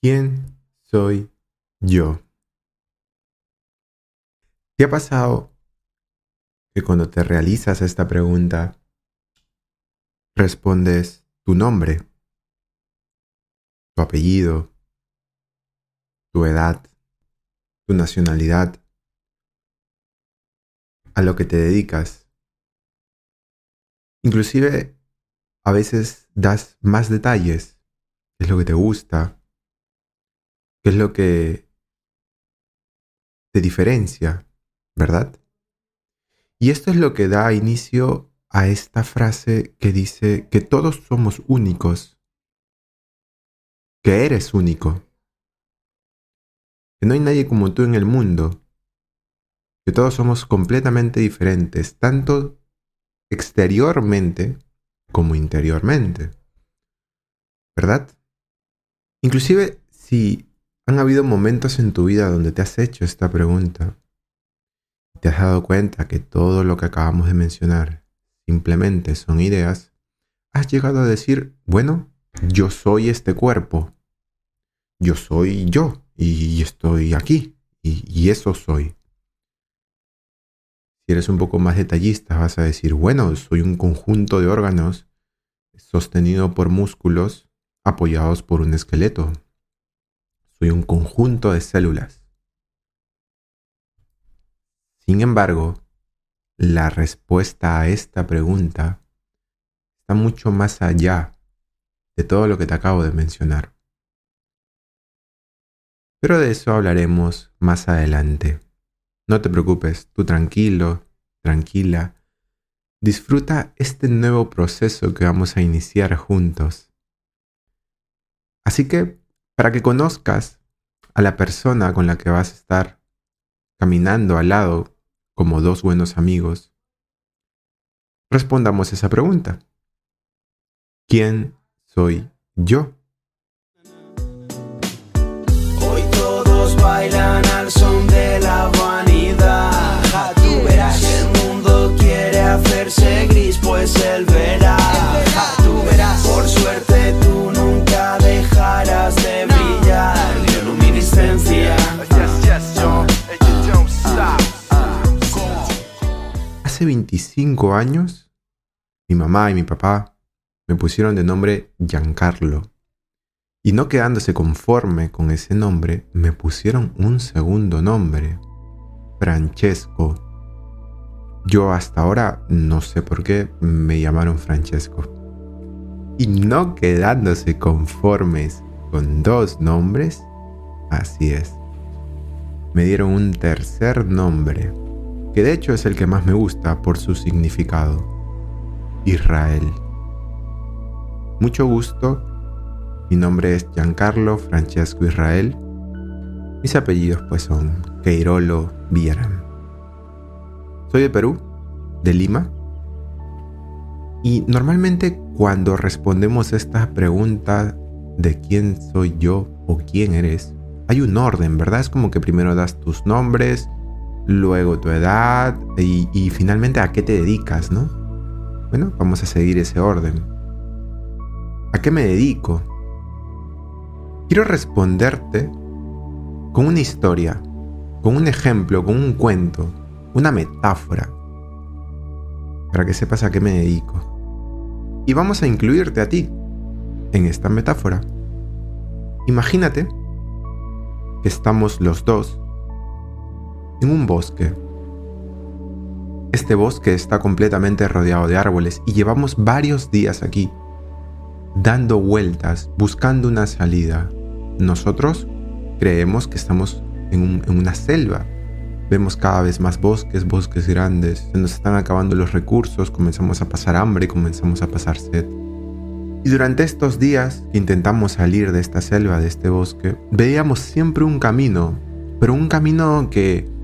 ¿Quién soy yo? ¿Qué ha pasado que cuando te realizas esta pregunta respondes tu nombre, tu apellido, tu edad, tu nacionalidad, a lo que te dedicas? Inclusive a veces das más detalles, es lo que te gusta, qué es lo que te diferencia, ¿verdad? Y esto es lo que da inicio a esta frase que dice que todos somos únicos, que eres único, que no hay nadie como tú en el mundo, que todos somos completamente diferentes, tanto exteriormente como interiormente, ¿verdad? Inclusive si han habido momentos en tu vida donde te has hecho esta pregunta, te has dado cuenta que todo lo que acabamos de mencionar simplemente son ideas, has llegado a decir, bueno, yo soy este cuerpo, yo soy yo y estoy aquí y, eso soy. Si eres un poco más detallista, vas a decir, bueno, soy un conjunto de órganos sostenido por músculos apoyados por un esqueleto. Soy un conjunto de células. Sin embargo, la respuesta a esta pregunta está mucho más allá de todo lo que te acabo de mencionar. Pero de eso hablaremos más adelante. No te preocupes, tú tranquilo, tranquila. Disfruta este nuevo proceso que vamos a iniciar juntos. Así que, para que conozcas a la persona con la que vas a estar caminando al lado como dos buenos amigos, respondamos esa pregunta. ¿Quién soy yo? Hoy todos bailan al son de la vanidad. Tú verás, el mundo quiere hacerse 25 años, mi mamá y mi papá me pusieron de nombre Giancarlo. Y no quedándose conforme con ese nombre, me pusieron un segundo nombre, Francesco. Yo hasta ahora no sé por qué me llamaron Francesco. Y no quedándose conformes con dos nombres, así es. Me dieron un tercer nombre que de hecho es el que más me gusta por su significado, Israel. Mucho gusto, mi nombre es Giancarlo Francesco Israel, mis apellidos pues son Queirolo Villarán. Soy de Perú, de Lima, y normalmente cuando respondemos esta pregunta de quién soy yo o quién eres, hay un orden, ¿verdad? Es como que primero das tus nombres, luego tu edad y, finalmente a qué te dedicas, ¿no? Bueno, vamos a seguir ese orden. ¿A qué me dedico? Quiero responderte con una historia, con un ejemplo, con un cuento, una metáfora, para que sepas a qué me dedico. Y vamos a incluirte a ti en esta metáfora. Imagínate que estamos los dos en un bosque. Este bosque está completamente rodeado de árboles y llevamos varios días aquí, dando vueltas, buscando una salida. Nosotros creemos que estamos en, una selva. Vemos cada vez más bosques, bosques grandes, se nos están acabando los recursos, comenzamos a pasar hambre, comenzamos a pasar sed. Y durante estos días que intentamos salir de esta selva, de este bosque, veíamos siempre un camino, pero un camino que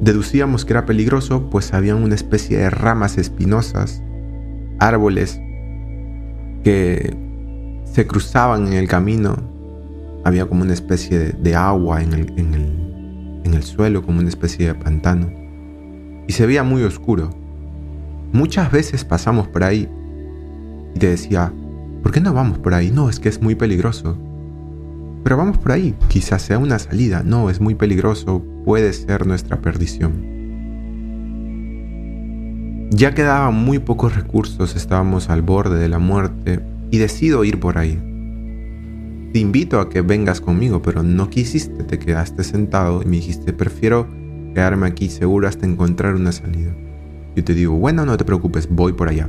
Deducíamos que era peligroso, pues había una especie de ramas espinosas, árboles que se cruzaban en el camino. Había como una especie de, agua en el, en, el, en el suelo, como una especie de pantano. Y se veía muy oscuro. Muchas veces pasamos por ahí y te decía, ¿por qué no vamos por ahí? No, es que es muy peligroso. Pero vamos por ahí, quizás sea una salida, no, es muy peligroso, puede ser nuestra perdición. Ya quedaban muy pocos recursos, estábamos al borde de la muerte y decido ir por ahí. Te invito a que vengas conmigo, pero no quisiste, te quedaste sentado y me dijiste, prefiero quedarme aquí seguro hasta encontrar una salida. Yo te digo, bueno, no te preocupes, voy por allá.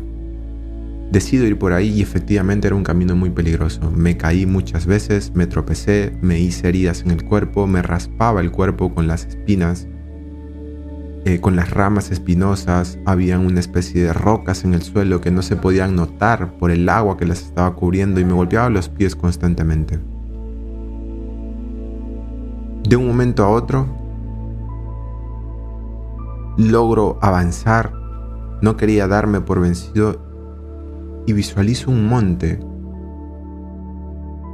Decido ir por ahí y efectivamente era un camino muy peligroso. Me caí muchas veces, me tropecé, me hice heridas en el cuerpo, me raspaba el cuerpo con las espinas, eh, con las ramas espinosas, había una especie de rocas en el suelo que no se podían notar por el agua que las estaba cubriendo y me golpeaba los pies constantemente. De un momento a otro, logro avanzar, no quería darme por vencido y visualizo un monte.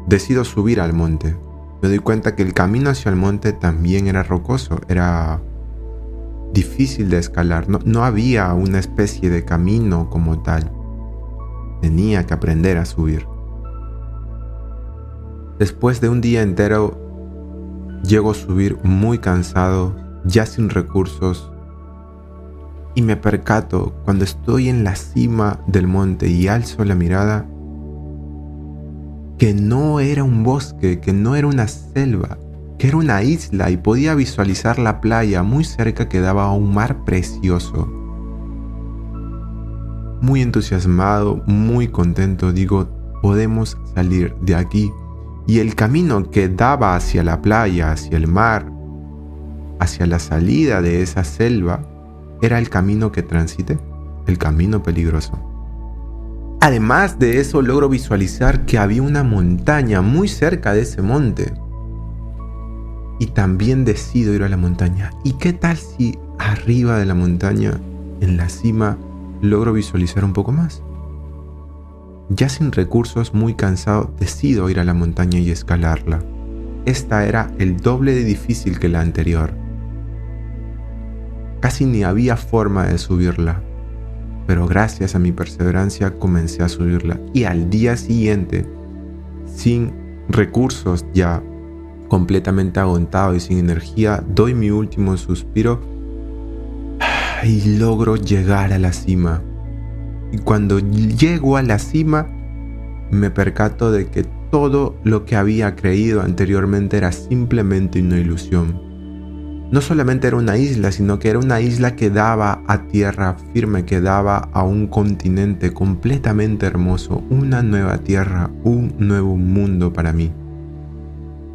Decido subir al monte. Me doy cuenta que el camino hacia el monte también era rocoso, era difícil de escalar. No, no había una especie de camino como tal. Tenía que aprender a subir. Después de un día entero, llego a subir muy cansado, ya sin recursos, y me percato cuando estoy en la cima del monte y alzo la mirada que no era un bosque, que no era una selva, que era una isla y podía visualizar la playa muy cerca que daba a un mar precioso. Muy entusiasmado, muy contento, digo, podemos salir de aquí. Y el camino que daba hacia la playa, hacia el mar, hacia la salida de esa selva, era el camino que transité, el camino peligroso. Además de eso logro visualizar que había una montaña muy cerca de ese monte. Y también decido ir a la montaña. ¿Y qué tal si arriba de la montaña, en la cima, logro visualizar un poco más? Ya sin recursos, muy cansado, decido ir a la montaña y escalarla. Esta era el doble de difícil que la anterior. Casi ni había forma de subirla, pero gracias a mi perseverancia comencé a subirla. Y al día siguiente, sin recursos ya completamente agotado y sin energía, doy mi último suspiro y logro llegar a la cima. Y cuando llego a la cima, me percato de que todo lo que había creído anteriormente era simplemente una ilusión no solamente era una isla, sino que era una isla que daba a tierra firme, que daba a un continente completamente hermoso, una nueva tierra, un nuevo mundo para mí.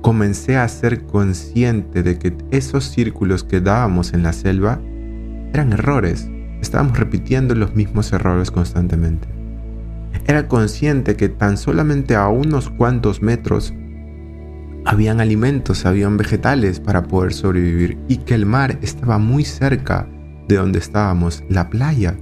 Comencé a ser consciente de que esos círculos que dábamos en la selva eran errores, estábamos repitiendo los mismos errores constantemente. Era consciente que tan solamente a unos cuantos metros habían alimentos, habían vegetales para poder sobrevivir y que el mar estaba muy cerca de donde estábamos, la playa.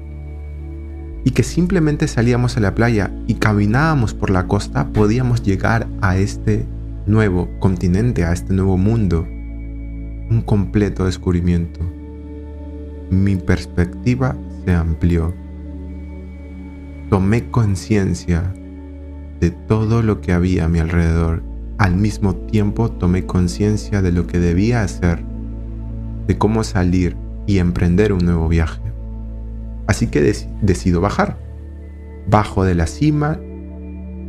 Y que simplemente salíamos a la playa y caminábamos por la costa, podíamos llegar a este nuevo continente, a este nuevo mundo. Un completo descubrimiento. Mi perspectiva se amplió. Tomé conciencia de todo lo que había a mi alrededor al mismo tiempo tomé conciencia de lo que debía hacer, de cómo salir y emprender un nuevo viaje. Así que decido bajar. Bajo de la cima,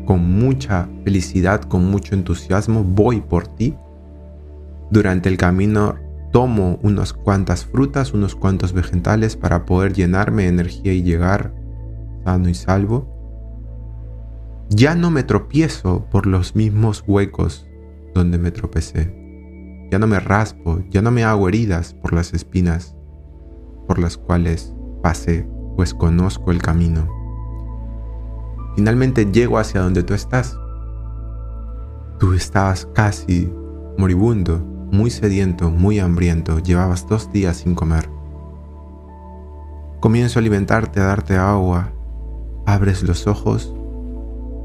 con mucha felicidad, con mucho entusiasmo, voy por ti. Durante el camino tomo unas cuantas frutas, unos cuantos vegetales para poder llenarme de energía y llegar sano y salvo ya no me tropiezo por los mismos huecos donde me tropecé. Ya no me raspo, ya no me hago heridas por las espinas por las cuales pasé, pues conozco el camino. Finalmente llego hacia donde tú estás. Tú estabas casi moribundo, muy sediento, muy hambriento, llevabas dos días sin comer. Comienzo a alimentarte, a darte agua, abres los ojos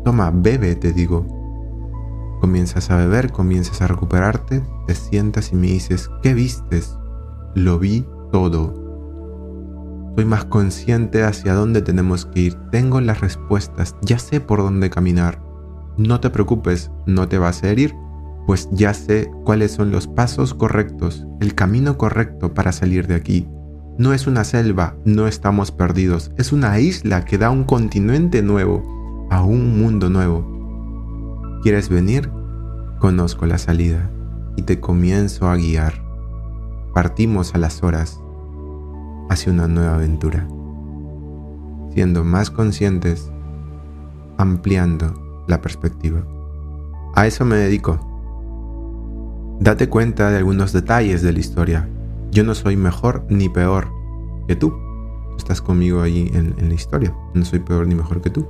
Toma, bebe, te digo. Comienzas a beber, comienzas a recuperarte, te sientas y me dices, ¿qué vistes? Lo vi todo. Soy más consciente hacia dónde tenemos que ir. Tengo las respuestas, ya sé por dónde caminar. No te preocupes, no te vas a herir. pues ya sé cuáles son los pasos correctos, el camino correcto para salir de aquí. No es una selva, no estamos perdidos, es una isla que da un continente nuevo, a un mundo nuevo. ¿Quieres venir? Conozco la salida y te comienzo a guiar. Partimos a las horas hacia una nueva aventura, siendo más conscientes, ampliando la perspectiva. A eso me dedico Date cuenta de algunos detalles de la historia. Yo no soy mejor ni peor que tú. Estás conmigo ahí en, la historia. No soy peor ni mejor que tú.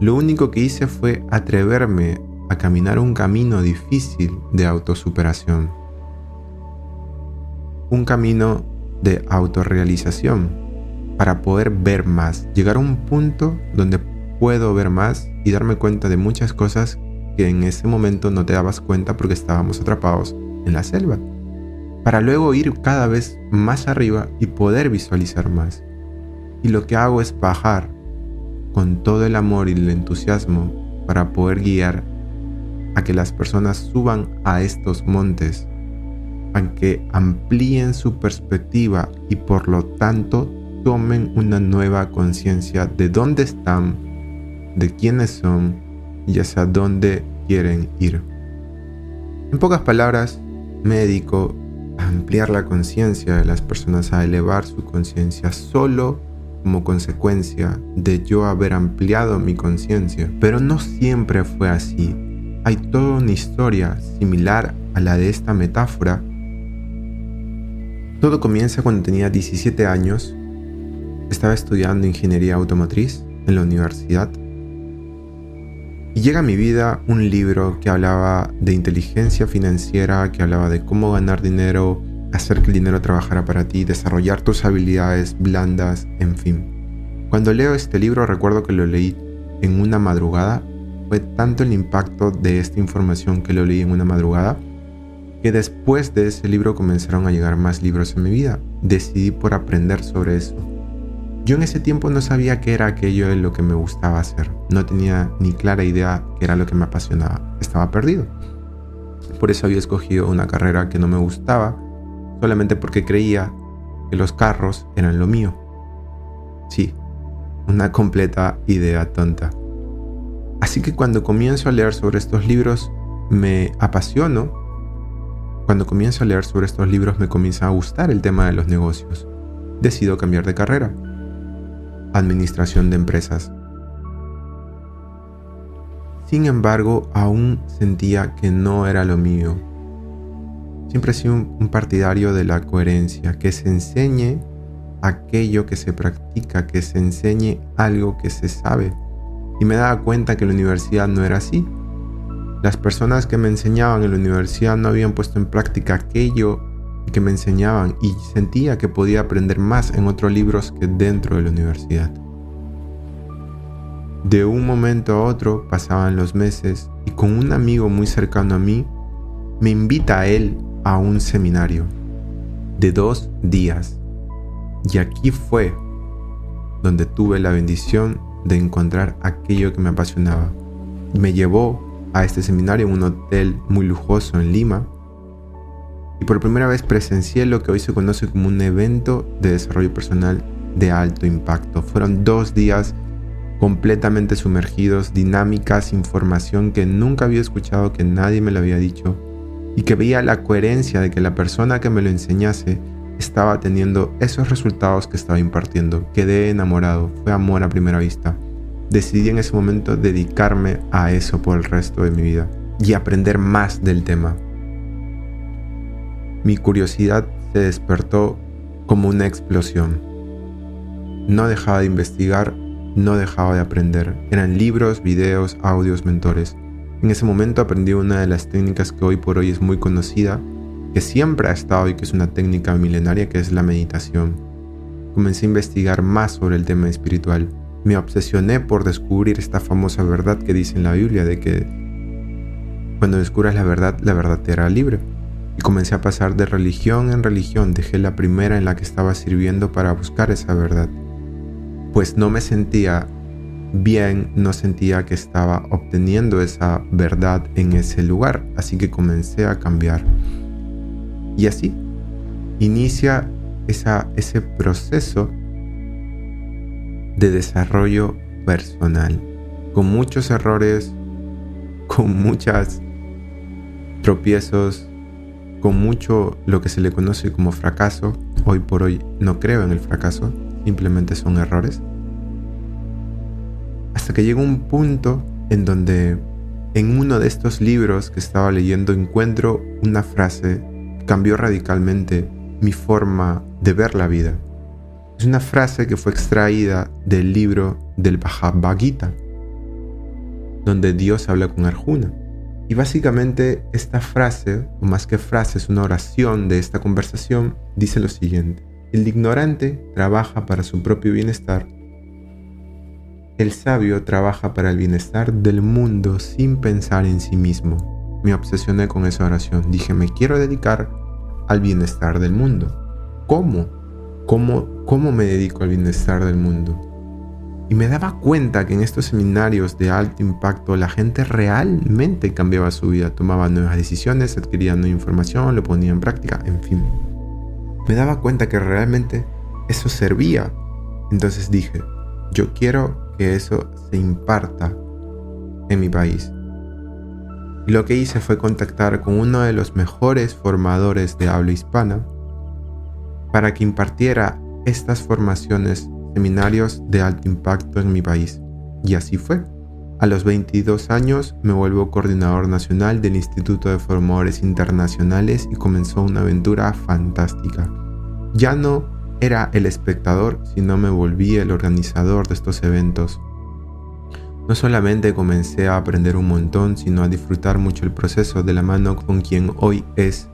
Lo único que hice fue atreverme a caminar un camino difícil de autosuperación. Un camino de autorrealización para poder ver más, llegar a un punto donde puedo ver más y darme cuenta de muchas cosas que en ese momento no te dabas cuenta porque estábamos atrapados en la selva, para luego ir cada vez más arriba y poder visualizar más. Y lo que hago es bajar con todo el amor y el entusiasmo para poder guiar a que las personas suban a estos montes, a que amplíen su perspectiva y por lo tanto tomen una nueva conciencia de dónde están, de quiénes son y hacia dónde quieren ir. En pocas palabras, a ampliar la conciencia de las personas, a elevar su conciencia solo como consecuencia de yo haber ampliado mi conciencia. Pero no siempre fue así. Hay toda una historia similar a la de esta metáfora. Todo comienza cuando tenía 17 años. Estaba estudiando ingeniería automotriz en la universidad y llega a mi vida un libro que hablaba de inteligencia financiera, que hablaba de cómo ganar dinero, hacer que el dinero trabajara para ti, desarrollar tus habilidades blandas, en fin. Cuando leo este libro recuerdo que lo leí en una madrugada. Fue tanto el impacto de esta información que lo leí en una madrugada que después de ese libro comenzaron a llegar más libros en mi vida. Decidí por aprender sobre eso. Yo en ese tiempo no sabía qué era aquello de lo que me gustaba hacer. No tenía ni clara idea qué era lo que me apasionaba. Estaba perdido. Por eso había escogido una carrera que no me gustaba, solamente porque creía que los carros eran lo mío. Sí, una completa idea tonta. Así que cuando comienzo a leer sobre estos libros, me apasiono. Cuando comienzo a leer sobre estos libros, me comienza a gustar el tema de los negocios. Decido cambiar de carrera administración de empresas. Sin embargo, aún sentía que no era lo mío. Siempre he sido un, partidario de la coherencia, que se enseñe aquello que se practica, que se enseñe algo que se sabe. Y me daba cuenta que la universidad no era así. Las personas que me enseñaban en la universidad no habían puesto en práctica aquello que me enseñaban y sentía que podía aprender más en otros libros que dentro de la universidad. De un momento a otro pasaban los meses y con un amigo muy cercano a mí me invita a él a un seminario de dos días. Y aquí fue donde tuve la bendición de encontrar aquello que me apasionaba. Me llevó a este seminario en un hotel muy lujoso en Lima y por primera vez presencié lo que hoy se conoce como un evento de desarrollo personal de alto impacto. Fueron dos días completamente sumergidos, dinámicas, información que nunca había escuchado, que nadie me lo había dicho, y que veía la coherencia de que la persona que me lo enseñase estaba teniendo esos resultados que estaba impartiendo. Quedé enamorado, fue amor a primera vista. Decidí en ese momento dedicarme a eso por el resto de mi vida y aprender más del tema. Mi curiosidad se despertó como una explosión. No dejaba de investigar, no dejaba de aprender. Eran libros, videos, audios, mentores. En ese momento aprendí una de las técnicas que hoy por hoy es muy conocida, que siempre ha estado y que es una técnica milenaria, que es la meditación. Comencé a investigar más sobre el tema espiritual. Me obsesioné por descubrir esta famosa verdad que dice en la Biblia de que cuando descubras la verdad, la verdad te hará libre y comencé a pasar de religión en religión. Dejé la primera en la que estaba sirviendo para buscar esa verdad, pues no me sentía bien, no sentía que estaba obteniendo esa verdad en ese lugar, así que comencé a cambiar. Y así inicia ese proceso de desarrollo personal, con muchos errores, con muchas tropiezos, con mucho lo que se le conoce como fracaso. Hoy por hoy no creo en el fracaso, simplemente son errores. Hasta que llega un punto en donde en uno de estos libros que estaba leyendo encuentro una frase que cambió radicalmente mi forma de ver la vida. Es una frase que fue extraída del libro del Bhagavad Gita, donde Dios habla con Arjuna. Y básicamente esta frase, o más que frase, es una oración de esta conversación, dice lo siguiente. El ignorante trabaja para su propio bienestar. El sabio trabaja para el bienestar del mundo sin pensar en sí mismo. Me obsesioné con esa oración. Dije, me quiero dedicar al bienestar del mundo. ¿Cómo? ¿Cómo, cómo me dedico al bienestar del mundo? Y me daba cuenta que en estos seminarios de alto impacto la gente realmente cambiaba su vida, tomaba nuevas decisiones, adquiría nueva información, lo ponía en práctica, en fin. Me daba cuenta que realmente eso servía. Entonces dije, yo quiero que eso se imparta en mi país. Y lo que hice fue contactar con uno de los mejores formadores de habla hispana para que impartiera estas formaciones seminarios de alto impacto en mi país. Y así fue. A los 22 años me vuelvo coordinador nacional del Instituto de Formadores Internacionales y comenzó una aventura fantástica. Ya no era el espectador, sino me volví el organizador de estos eventos. No solamente comencé a aprender un montón, sino a disfrutar mucho el proceso de la mano con quien hoy es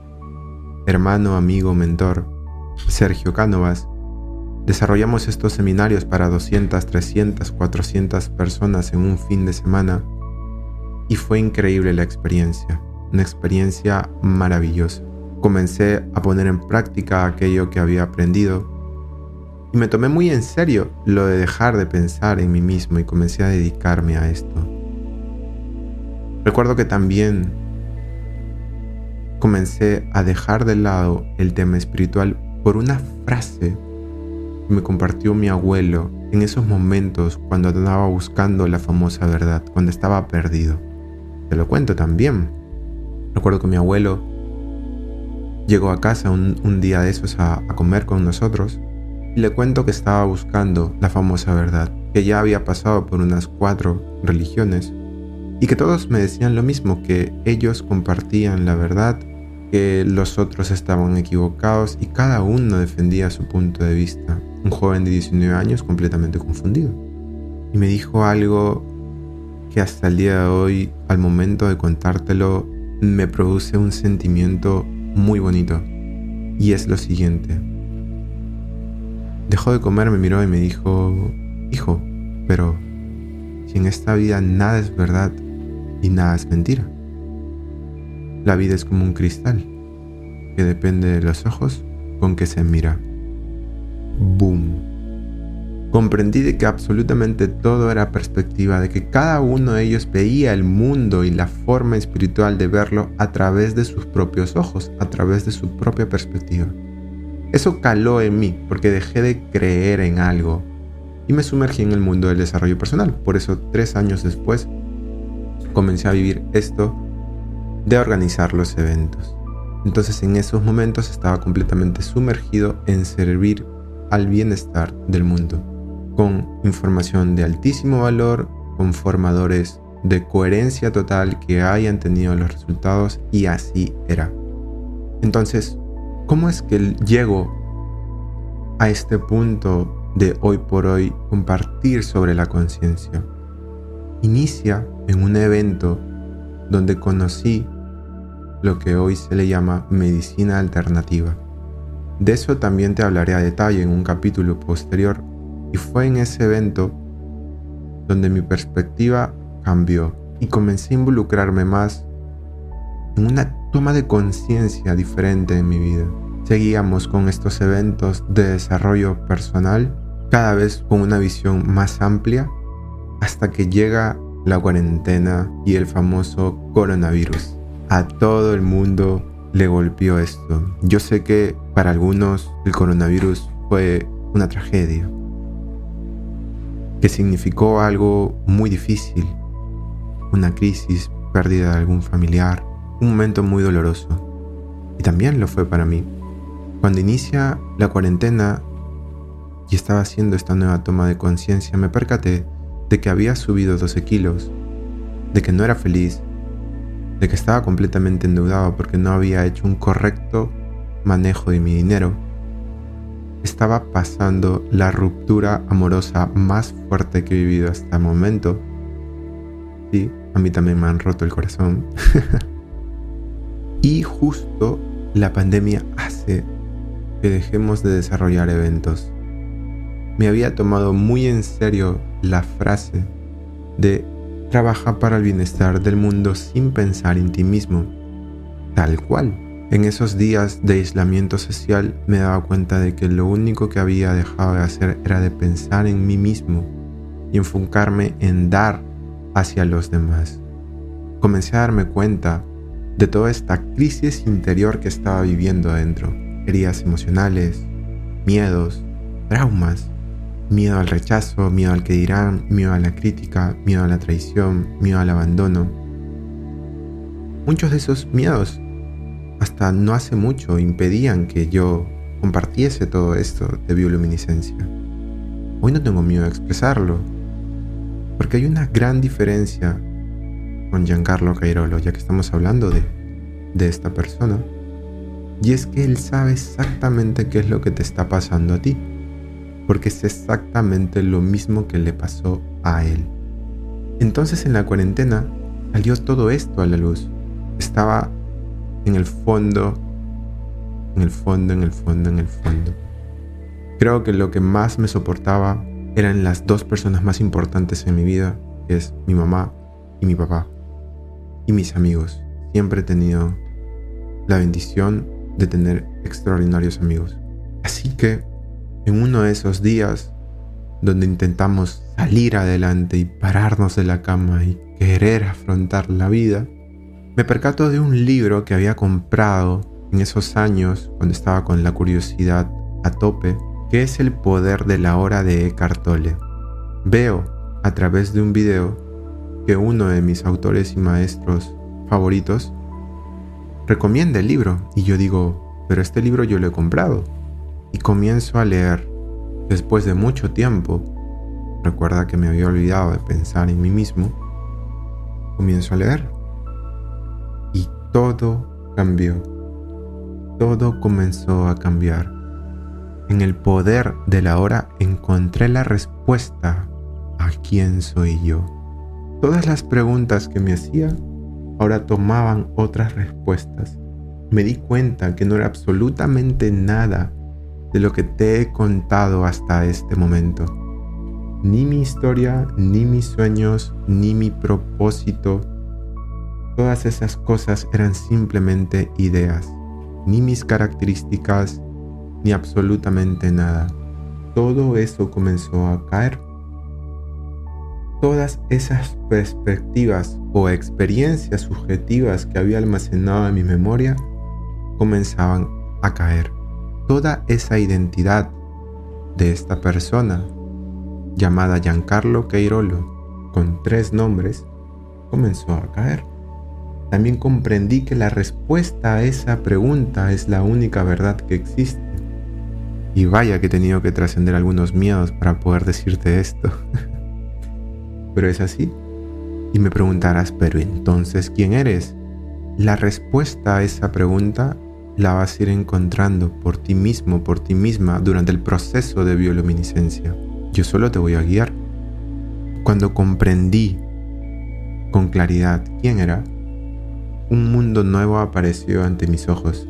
hermano, amigo, mentor, Sergio Cánovas, Desarrollamos estos seminarios para 200, 300, 400 personas en un fin de semana y fue increíble la experiencia, una experiencia maravillosa. Comencé a poner en práctica aquello que había aprendido y me tomé muy en serio lo de dejar de pensar en mí mismo y comencé a dedicarme a esto. Recuerdo que también comencé a dejar de lado el tema espiritual por una frase me compartió mi abuelo en esos momentos cuando andaba buscando la famosa verdad, cuando estaba perdido. Te lo cuento también. Recuerdo que mi abuelo llegó a casa un, día de esos a comer con nosotros y le cuento que estaba buscando la famosa verdad, que ya había pasado por unas cuatro religiones y que todos me decían lo mismo, que ellos compartían la verdad, que los otros estaban equivocados y cada uno defendía su punto de vista un joven de 19 años completamente confundido. Y me dijo algo que hasta el día de hoy, al momento de contártelo, me produce un sentimiento muy bonito. Y es lo siguiente. Dejó de comer, me miró y me dijo, hijo, pero si en esta vida nada es verdad y nada es mentira. La vida es como un cristal que depende de los ojos con que se mira. Boom. Comprendí de que absolutamente todo era perspectiva, de que cada uno de ellos veía el mundo y la forma espiritual de verlo a través de sus propios ojos, a través de su propia perspectiva. Eso caló en mí porque dejé de creer en algo y me sumergí en el mundo del desarrollo personal. Por eso tres años después comencé a vivir esto de organizar los eventos. Entonces en esos momentos estaba completamente sumergido en servir al bienestar del mundo, con información de altísimo valor, con formadores de coherencia total que hayan tenido los resultados y así era. Entonces, ¿cómo es que llego a este punto de hoy por hoy compartir sobre la conciencia? Inicia en un evento donde conocí lo que hoy se le llama medicina alternativa. De eso también te hablaré a detalle en un capítulo posterior y fue en ese evento donde mi perspectiva cambió y comencé a involucrarme más en una toma de conciencia diferente en mi vida. Seguíamos con estos eventos de desarrollo personal, cada vez con una visión más amplia hasta que llega la cuarentena y el famoso coronavirus. A todo el mundo le golpeó esto. Yo sé que para algunos el coronavirus fue una tragedia, que significó algo muy difícil, una crisis, pérdida de algún familiar, un momento muy doloroso. Y también lo fue para mí. Cuando inicia la cuarentena y estaba haciendo esta nueva toma de conciencia, me percaté de que había subido 12 kilos, de que no era feliz, de que estaba completamente endeudado porque no había hecho un correcto manejo de mi dinero. Estaba pasando la ruptura amorosa más fuerte que he vivido hasta el momento. Sí, a mí también me han roto el corazón. y justo la pandemia hace que dejemos de desarrollar eventos me había tomado muy en serio la frase de trabaja para el bienestar del mundo sin pensar en ti mismo. Tal cual. En esos días de aislamiento social me daba cuenta de que lo único que había dejado de hacer era de pensar en mí mismo y enfocarme en dar hacia los demás. Comencé a darme cuenta de toda esta crisis interior que estaba viviendo adentro. Heridas emocionales, miedos, traumas Miedo al rechazo, miedo al que dirán, miedo a la crítica, miedo a la traición, miedo al abandono. Muchos de esos miedos hasta no hace mucho impedían que yo compartiese todo esto de bioluminiscencia. Hoy no tengo miedo a expresarlo, porque hay una gran diferencia con Giancarlo Cairolo, ya que estamos hablando de, de esta persona, y es que él sabe exactamente qué es lo que te está pasando a ti porque es exactamente lo mismo que le pasó a él. Entonces en la cuarentena salió todo esto a la luz. Estaba en el fondo, en el fondo, en el fondo, en el fondo. Creo que lo que más me soportaba eran las dos personas más importantes en mi vida, que es mi mamá y mi papá. Y mis amigos. Siempre he tenido la bendición de tener extraordinarios amigos. Así que en uno de esos días donde intentamos salir adelante y pararnos de la cama y querer afrontar la vida, me percato de un libro que había comprado en esos años cuando estaba con la curiosidad a tope, que es El poder de la hora de Eckhart Tolle. Veo a través de un video que uno de mis autores y maestros favoritos recomienda el libro y yo digo, pero este libro yo lo he comprado y comienzo a leer. Después de mucho tiempo, recuerda que me había olvidado de pensar en mí mismo, comienzo a leer. Y todo cambió. Todo comenzó a cambiar. En el poder de la hora encontré la respuesta a quién soy yo. Todas las preguntas que me hacía ahora tomaban otras respuestas. Me di cuenta que no era absolutamente nada de lo que te he contado hasta este momento. Ni mi historia, ni mis sueños, ni mi propósito. Todas esas cosas eran simplemente ideas, ni mis características, ni absolutamente nada. Todo eso comenzó a caer. Todas esas perspectivas o experiencias subjetivas que había almacenado en mi memoria comenzaban a caer toda esa identidad de esta persona, llamada Giancarlo Queirolo, con tres nombres, comenzó a caer. También comprendí que la respuesta a esa pregunta es la única verdad que existe. Y vaya que he tenido que trascender algunos miedos para poder decirte esto. pero es así. Y me preguntarás, pero entonces, ¿quién eres? La respuesta a esa pregunta la vas a ir encontrando por ti mismo, por ti misma durante el proceso de bioluminiscencia. Yo solo te voy a guiar. Cuando comprendí con claridad quién era, un mundo nuevo apareció ante mis ojos.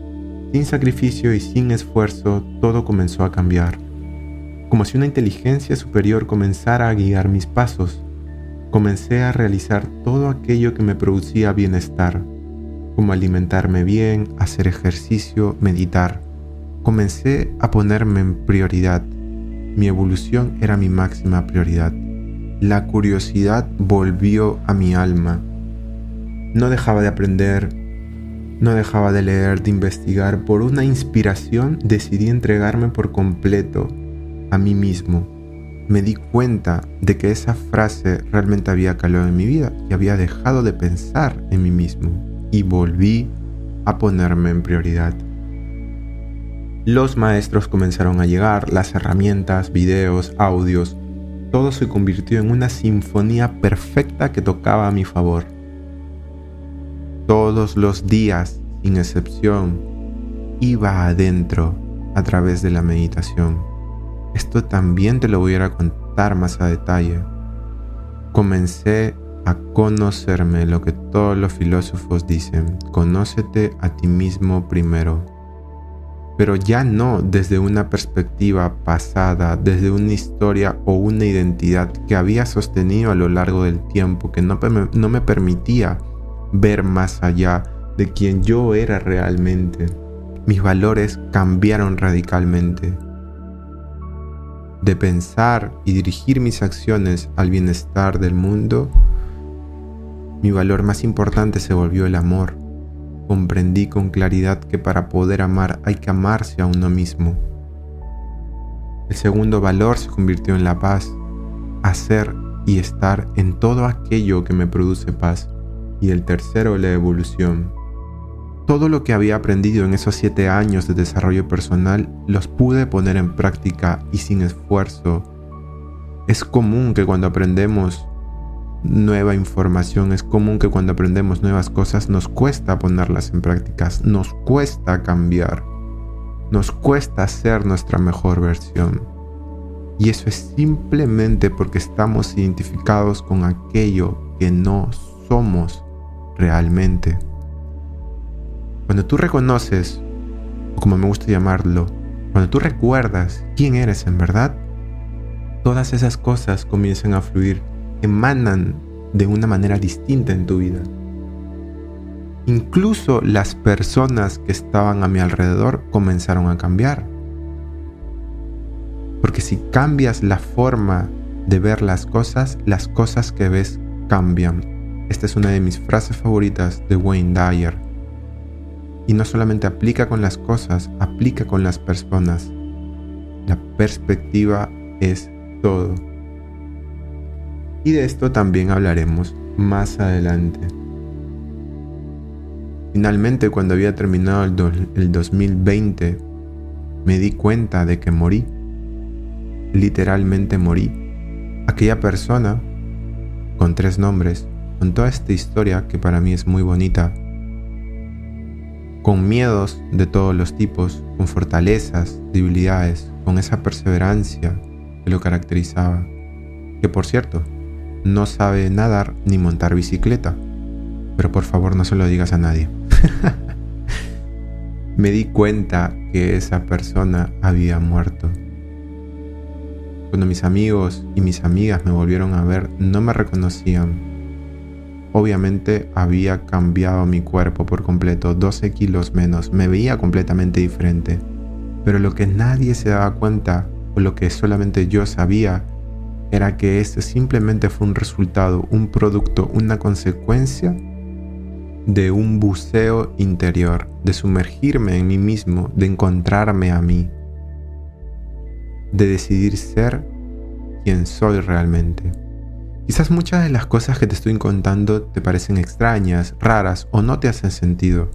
Sin sacrificio y sin esfuerzo, todo comenzó a cambiar. Como si una inteligencia superior comenzara a guiar mis pasos, comencé a realizar todo aquello que me producía bienestar como alimentarme bien, hacer ejercicio, meditar. Comencé a ponerme en prioridad. Mi evolución era mi máxima prioridad. la curiosidad volvió a mi alma. No dejaba de aprender, no dejaba de leer, de investigar. Por una inspiración decidí entregarme por completo a mí mismo. Me di cuenta de que esa frase realmente había calado en mi vida y había dejado de pensar en mí mismo y volví a ponerme en prioridad. Los maestros comenzaron a llegar, las herramientas, videos, audios, todo se convirtió en una sinfonía perfecta que tocaba a mi favor. Todos los días, sin excepción, iba adentro a través de la meditación. Esto también te lo voy a contar más a detalle. Comencé a conocerme lo que todos los filósofos dicen, conócete a ti mismo primero pero ya no desde una perspectiva pasada, desde una historia o una identidad que había sostenido a lo largo del tiempo, que no, no me permitía ver más allá de quien yo era realmente. Mis valores cambiaron radicalmente. De pensar y dirigir mis acciones al bienestar del mundo, mi valor más importante se volvió el amor comprendí con claridad que para poder amar hay que amarse a uno mismo. El segundo valor se convirtió en la paz, hacer y estar en todo aquello que me produce paz. Y el tercero, la evolución. Todo lo que había aprendido en esos siete años de desarrollo personal los pude poner en práctica y sin esfuerzo. Es común que cuando aprendemos nueva información. Es común que cuando aprendemos nuevas cosas nos cuesta ponerlas en prácticas, nos cuesta cambiar, nos cuesta ser nuestra mejor versión. Y eso es simplemente porque estamos identificados con aquello que no somos realmente. Cuando tú reconoces, o como me gusta llamarlo, cuando tú recuerdas quién eres en verdad, todas esas cosas comienzan a fluir emanan de una manera distinta en tu vida. Incluso las personas que estaban a mi alrededor comenzaron a cambiar. Porque si cambias la forma de ver las cosas, las cosas que ves cambian. Esta es una de mis frases favoritas de Wayne Dyer. Y no solamente aplica con las cosas, aplica con las personas. La perspectiva es todo y de esto también hablaremos más adelante. Finalmente, cuando había terminado el, 2020, me di cuenta de que morí. Literalmente morí. Aquella persona, con tres nombres, con toda esta historia que para mí es muy bonita, con miedos de todos los tipos, con fortalezas, debilidades, con esa perseverancia que lo caracterizaba. Que por cierto, no sabe nadar ni montar bicicleta. Pero por favor no se lo digas a nadie. me di cuenta que esa persona había muerto. Cuando mis amigos y mis amigas me volvieron a ver, no me reconocían. Obviamente había cambiado mi cuerpo por completo, 12 kilos menos, me veía completamente diferente. Pero lo que nadie se daba cuenta, o lo que solamente yo sabía, era que este simplemente fue un resultado, un producto, una consecuencia de un buceo interior, de sumergirme en mí mismo, de encontrarme a mí, de decidir ser quien soy realmente. Quizás muchas de las cosas que te estoy contando te parecen extrañas, raras o no te hacen sentido.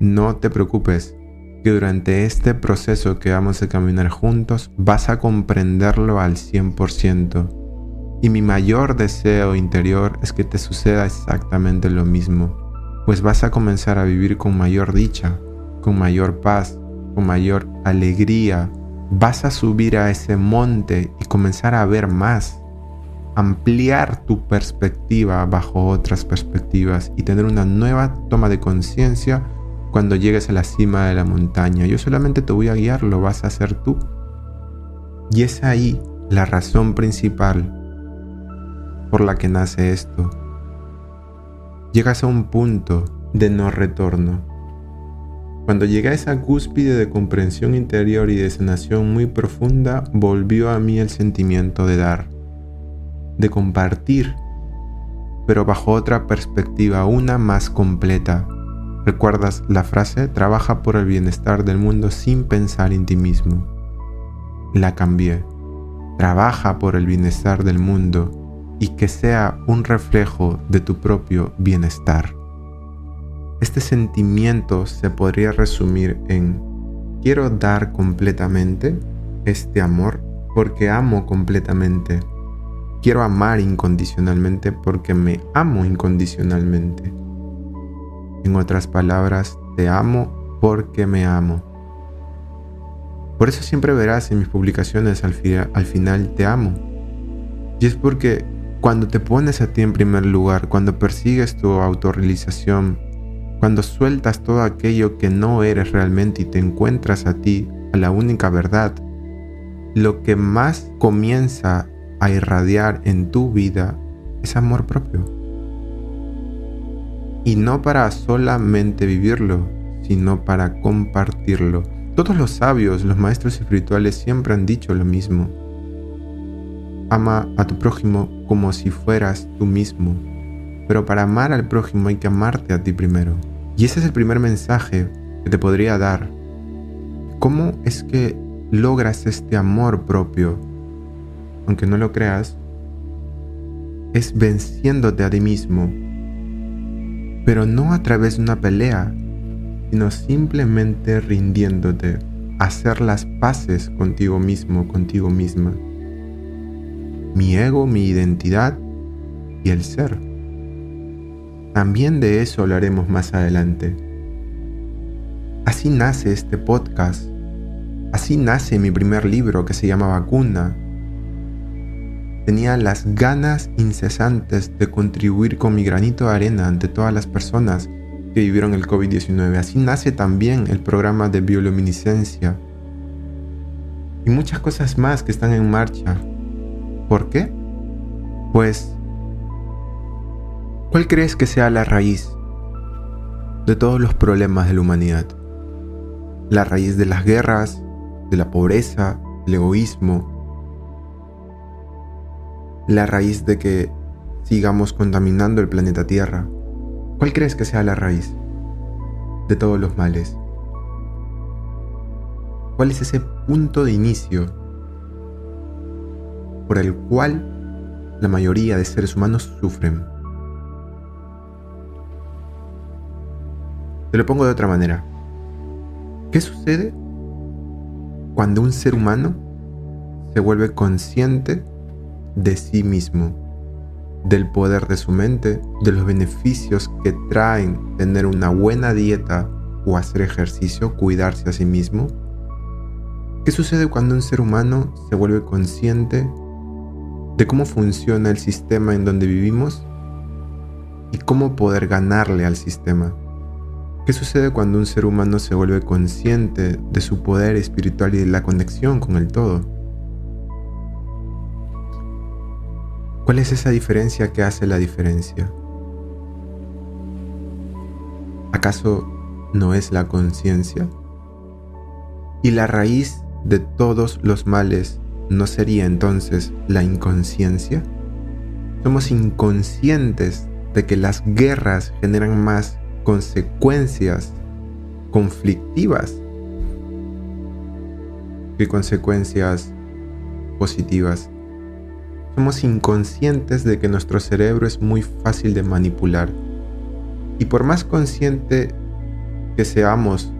No te preocupes, que durante este proceso que vamos a caminar juntos vas a comprenderlo al 100%. Y mi mayor deseo interior es que te suceda exactamente lo mismo, pues vas a comenzar a vivir con mayor dicha, con mayor paz, con mayor alegría. Vas a subir a ese monte y comenzar a ver más, ampliar tu perspectiva bajo otras perspectivas y tener una nueva toma de conciencia cuando llegues a la cima de la montaña. Yo solamente te voy a guiar, lo vas a hacer tú. Y es ahí la razón principal por la que nace esto. Llegas a un punto de no retorno. Cuando llegué a esa cúspide de comprensión interior y de sanación muy profunda, volvió a mí el sentimiento de dar. De compartir, pero bajo otra perspectiva, una más completa. ¿Recuerdas la frase? Trabaja por el bienestar del mundo sin pensar en ti mismo. La cambié. Trabaja por el bienestar del mundo y que sea un reflejo de tu propio bienestar. Este sentimiento se podría resumir en quiero dar completamente este amor porque amo completamente. Quiero amar incondicionalmente porque me amo incondicionalmente. En otras palabras, te amo porque me amo. Por eso siempre verás en mis publicaciones al, al final te amo. Y es porque cuando te pones a ti en primer lugar, cuando persigues tu autorrealización, cuando sueltas todo aquello que no eres realmente y te encuentras a ti, a la única verdad, lo que más comienza a irradiar en tu vida es amor propio. Y no para solamente vivirlo, sino para compartirlo. Todos los sabios, los maestros espirituales siempre han dicho lo mismo. Ama a tu prójimo como si fueras tú mismo. Pero para amar al prójimo hay que amarte a ti primero. Y ese es el primer mensaje que te podría dar. ¿Cómo es que logras este amor propio? Aunque no lo creas, es venciéndote a ti mismo. Pero no a través de una pelea, sino simplemente rindiéndote, hacer las paces contigo mismo, contigo misma mi ego, mi identidad y el ser. También de eso hablaremos más adelante. Así nace este podcast. Así nace mi primer libro que se llama Vacuna. Tenía las ganas incesantes de contribuir con mi granito de arena ante todas las personas que vivieron el COVID-19. Así nace también el programa de bioluminiscencia y muchas cosas más que están en marcha ¿Por qué? Pues, ¿cuál crees que sea la raíz de todos los problemas de la humanidad? La raíz de las guerras, de la pobreza, el egoísmo, la raíz de que sigamos contaminando el planeta Tierra. ¿Cuál crees que sea la raíz de todos los males? ¿Cuál es ese punto de inicio por el cual la mayoría de seres humanos sufren. Te lo pongo de otra manera. ¿Qué sucede cuando un ser humano se vuelve consciente de sí mismo, del poder de su mente, de los beneficios que traen tener una buena dieta o hacer ejercicio, cuidarse a sí mismo? ¿Qué sucede cuando un ser humano se vuelve consciente de cómo funciona el sistema en donde vivimos y cómo poder ganarle al sistema. ¿Qué sucede cuando un ser humano se vuelve consciente de su poder espiritual y de la conexión con el todo? ¿Cuál es esa diferencia que hace la diferencia? ¿Acaso no es la conciencia? Y la raíz de todos los males ¿no sería entonces la inconsciencia? Somos inconscientes de que las guerras generan más consecuencias conflictivas que consecuencias positivas. Somos inconscientes de que nuestro cerebro es muy fácil de manipular. Y por más consciente que seamos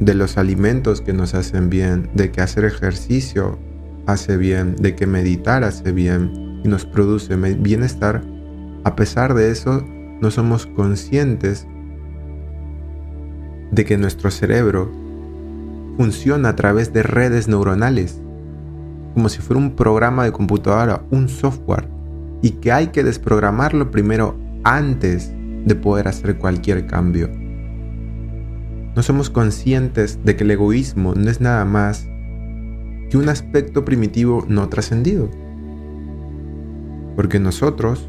de los alimentos que nos hacen bien, de que hacer ejercicio hace bien, de que meditar hace bien y nos produce bienestar, a pesar de eso no somos conscientes de que nuestro cerebro funciona a través de redes neuronales, como si fuera un programa de computadora, un software, y que hay que desprogramarlo primero antes de poder hacer cualquier cambio. No somos conscientes de que el egoísmo no es nada más que un aspecto primitivo no trascendido. Porque nosotros,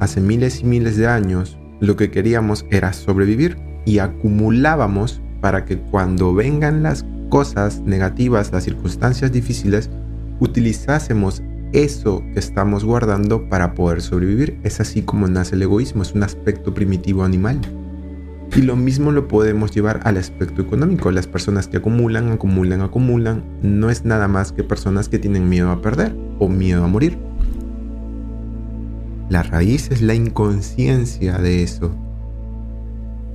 hace miles y miles de años, lo que queríamos era sobrevivir y acumulábamos para que cuando vengan las cosas negativas, las circunstancias difíciles, utilizásemos eso que estamos guardando para poder sobrevivir. Es así como nace el egoísmo, es un aspecto primitivo animal. Y lo mismo lo podemos llevar al aspecto económico. Las personas que acumulan, acumulan, acumulan, no es nada más que personas que tienen miedo a perder o miedo a morir. La raíz es la inconsciencia de eso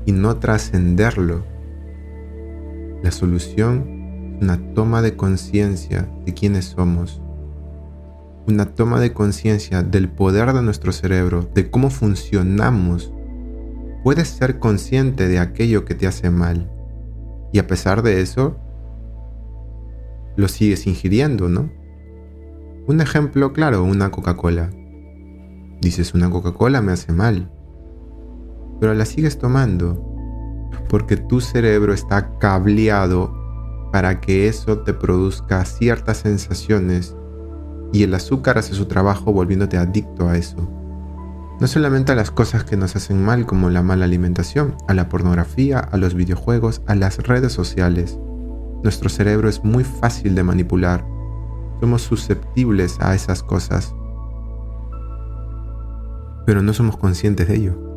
y no trascenderlo. La solución una toma de conciencia de quiénes somos, una toma de conciencia del poder de nuestro cerebro, de cómo funcionamos. Puedes ser consciente de aquello que te hace mal y a pesar de eso, lo sigues ingiriendo, ¿no? Un ejemplo claro, una Coca-Cola. Dices, una Coca-Cola me hace mal, pero la sigues tomando porque tu cerebro está cableado para que eso te produzca ciertas sensaciones y el azúcar hace su trabajo volviéndote adicto a eso. No solamente a las cosas que nos hacen mal como la mala alimentación, a la pornografía, a los videojuegos, a las redes sociales. Nuestro cerebro es muy fácil de manipular. Somos susceptibles a esas cosas. Pero no somos conscientes de ello.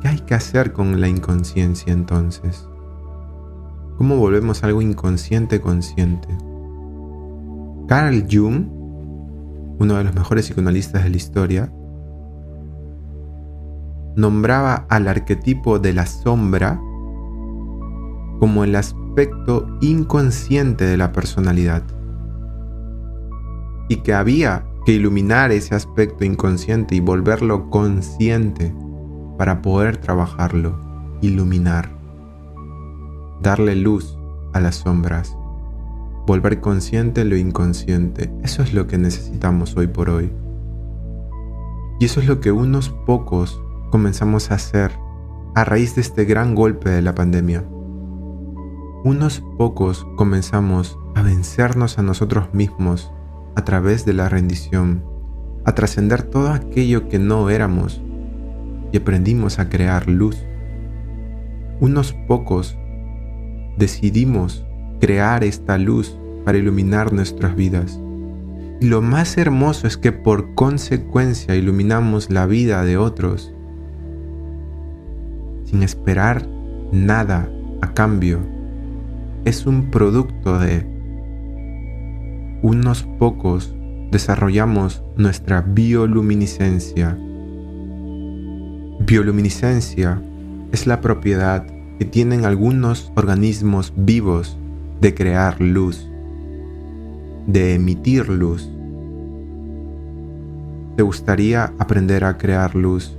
¿Qué hay que hacer con la inconsciencia entonces? ¿Cómo volvemos algo inconsciente consciente? Carl Jung, uno de los mejores psicoanalistas de la historia, nombraba al arquetipo de la sombra como el aspecto inconsciente de la personalidad y que había que iluminar ese aspecto inconsciente y volverlo consciente para poder trabajarlo, iluminar, darle luz a las sombras, volver consciente lo inconsciente. Eso es lo que necesitamos hoy por hoy. Y eso es lo que unos pocos comenzamos a hacer a raíz de este gran golpe de la pandemia. Unos pocos comenzamos a vencernos a nosotros mismos a través de la rendición, a trascender todo aquello que no éramos y aprendimos a crear luz. Unos pocos decidimos crear esta luz para iluminar nuestras vidas. Y lo más hermoso es que por consecuencia iluminamos la vida de otros sin esperar nada a cambio. Es un producto de unos pocos desarrollamos nuestra bioluminiscencia Bioluminiscencia es la propiedad que tienen algunos organismos vivos de crear luz, de emitir luz. ¿Te gustaría aprender a crear luz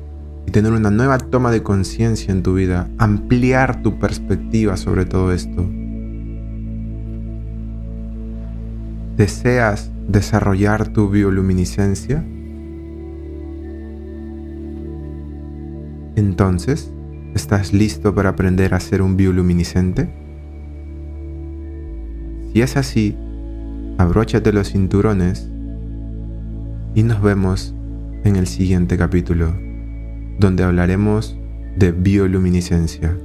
y tener una nueva toma de conciencia en tu vida, ampliar tu perspectiva sobre todo esto? ¿Deseas desarrollar tu bioluminiscencia? Entonces, ¿estás listo para aprender a ser un bioluminiscente? Si es así, abróchate los cinturones y nos vemos en el siguiente capítulo, donde hablaremos de bioluminiscencia.